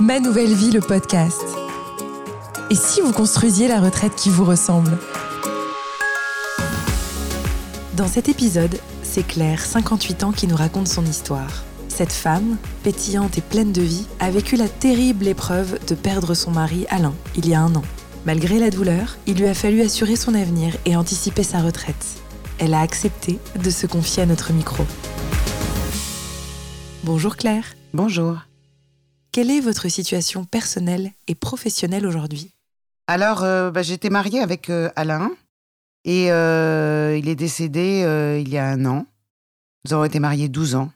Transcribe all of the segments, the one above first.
Ma nouvelle vie, le podcast. Et si vous construisiez la retraite qui vous ressemble? Dans cet épisode, c'est Claire, 58 ans, qui nous raconte son histoire. Cette femme, pétillante et pleine de vie, a vécu la terrible épreuve de perdre son mari Alain il y a un an. Malgré la douleur, il lui a fallu assurer son avenir et anticiper sa retraite. Elle a accepté de se confier à notre micro. Bonjour Claire. Bonjour. Quelle est votre situation personnelle et professionnelle aujourd'hui? Alors, euh, bah, j'étais mariée avec euh, Alain et euh, il est décédé il y a un an. Nous avons été mariés 12 ans.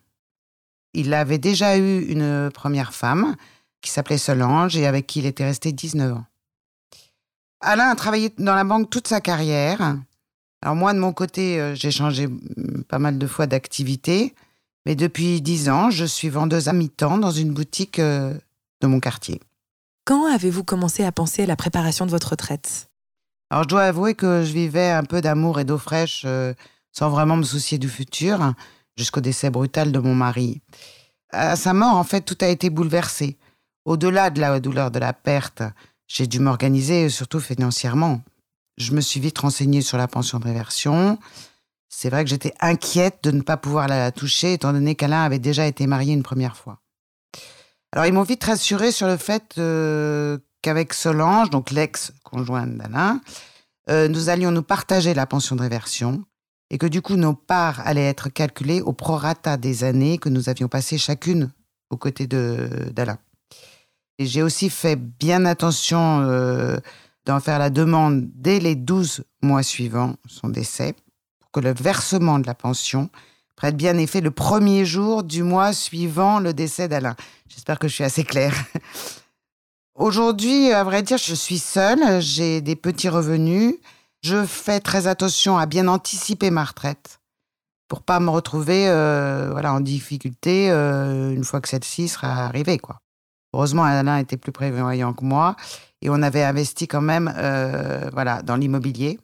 Il avait déjà eu une première femme qui s'appelait Solange et avec qui il était resté 19 ans. Alain a travaillé dans la banque toute sa carrière. Alors moi, de mon côté, j'ai changé mm, pas mal de fois d'activité. Mais depuis 10 ans, je suis vendeuse à mi-temps dans une boutique de mon quartier. Quand avez-vous commencé à penser à la préparation de votre retraite? Alors je dois avouer que je vivais un peu d'amour et d'eau fraîche sans vraiment me soucier du futur jusqu'au décès brutal de mon mari. À sa mort, en fait, tout a été bouleversé. Au-delà de la douleur de la perte, j'ai dû m'organiser, surtout financièrement. Je me suis vite renseignée sur la pension de réversion. C'est vrai que j'étais inquiète de ne pas pouvoir la toucher, étant donné qu'Alain avait déjà été marié une première fois. Alors, ils m'ont vite rassuré sur le fait euh, qu'avec Solange, donc l'ex-conjointe d'Alain, euh, nous allions nous partager la pension de réversion et que du coup nos parts allaient être calculées au prorata des années que nous avions passées chacune aux côtés d'Alain. Et j'ai aussi fait bien attention euh, d'en faire la demande dès les 12 mois suivants son décès, que le versement de la pension prête bien effet le premier jour du mois suivant le décès d'Alain. J'espère que je suis assez claire. Aujourd'hui, à vrai dire, je suis seule, j'ai des petits revenus. Je fais très attention à bien anticiper ma retraite pour pas me retrouver euh, voilà, en difficulté euh, une fois que celle-ci sera arrivée. Quoi. Heureusement, Alain était plus prévoyant que moi et on avait investi quand même euh, voilà, dans l'immobilier.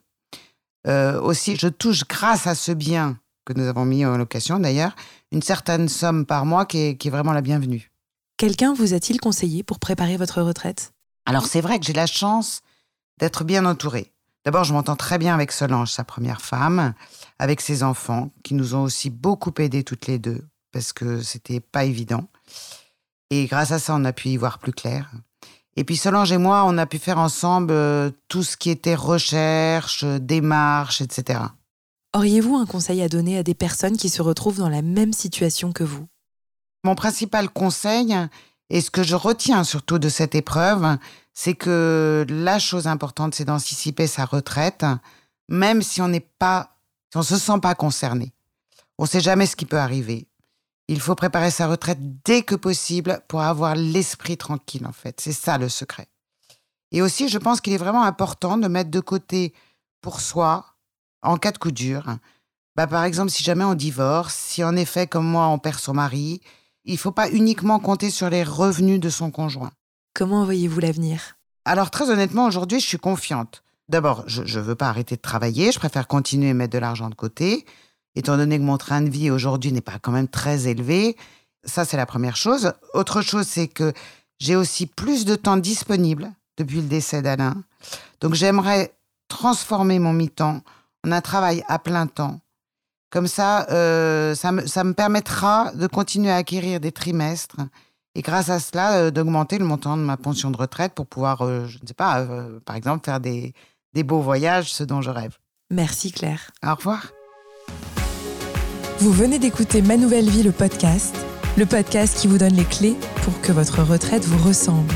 Aussi, je touche grâce à ce bien que nous avons mis en location d'ailleurs, une certaine somme par mois qui est, qui est vraiment la bienvenue. Quelqu'un vous a-t-il conseillé pour préparer votre retraite? Alors c'est vrai que j'ai la chance d'être bien entourée. D'abord, je m'entends très bien avec Solange, sa première femme, avec ses enfants, qui nous ont aussi beaucoup aidés toutes les deux, parce que c'était pas évident. Et grâce à ça, on a pu y voir plus clair. Et puis Solange et moi, on a pu faire ensemble euh, tout ce qui était recherche, démarche, etc. Auriez-vous un conseil à donner à des personnes qui se retrouvent dans la même situation que vous? Mon principal conseil, et ce que je retiens surtout de cette épreuve, c'est que la chose importante, c'est d'anticiper sa retraite, même si on n'est pas, si on se sent pas concerné. On ne sait jamais ce qui peut arriver. Il faut préparer sa retraite dès que possible pour avoir l'esprit tranquille, en fait. C'est ça le secret. Et aussi, je pense qu'il est vraiment important de mettre de côté pour soi, en cas de coup dur. Bah, par exemple, si jamais on divorce, si en effet, comme moi, on perd son mari, il ne faut pas uniquement compter sur les revenus de son conjoint. Comment voyez-vous l'avenir? Alors très honnêtement, aujourd'hui, je suis confiante. D'abord, je ne veux pas arrêter de travailler, je préfère continuer à mettre de l'argent de côté, étant donné que mon train de vie aujourd'hui n'est pas quand même très élevé. Ça, c'est la première chose. Autre chose, c'est que j'ai aussi plus de temps disponible depuis le décès d'Alain. Donc j'aimerais transformer mon mi-temps en un travail à plein temps. Comme ça, euh, ça, me, ça me permettra de continuer à acquérir des trimestres et grâce à cela, euh, d'augmenter le montant de ma pension de retraite pour pouvoir, euh, je ne sais pas, par exemple, faire des, des beaux voyages, ce dont je rêve. Merci Claire. Au revoir. Vous venez d'écouter Ma Nouvelle Vie, le podcast, le podcast qui vous donne les clés pour que votre retraite vous ressemble.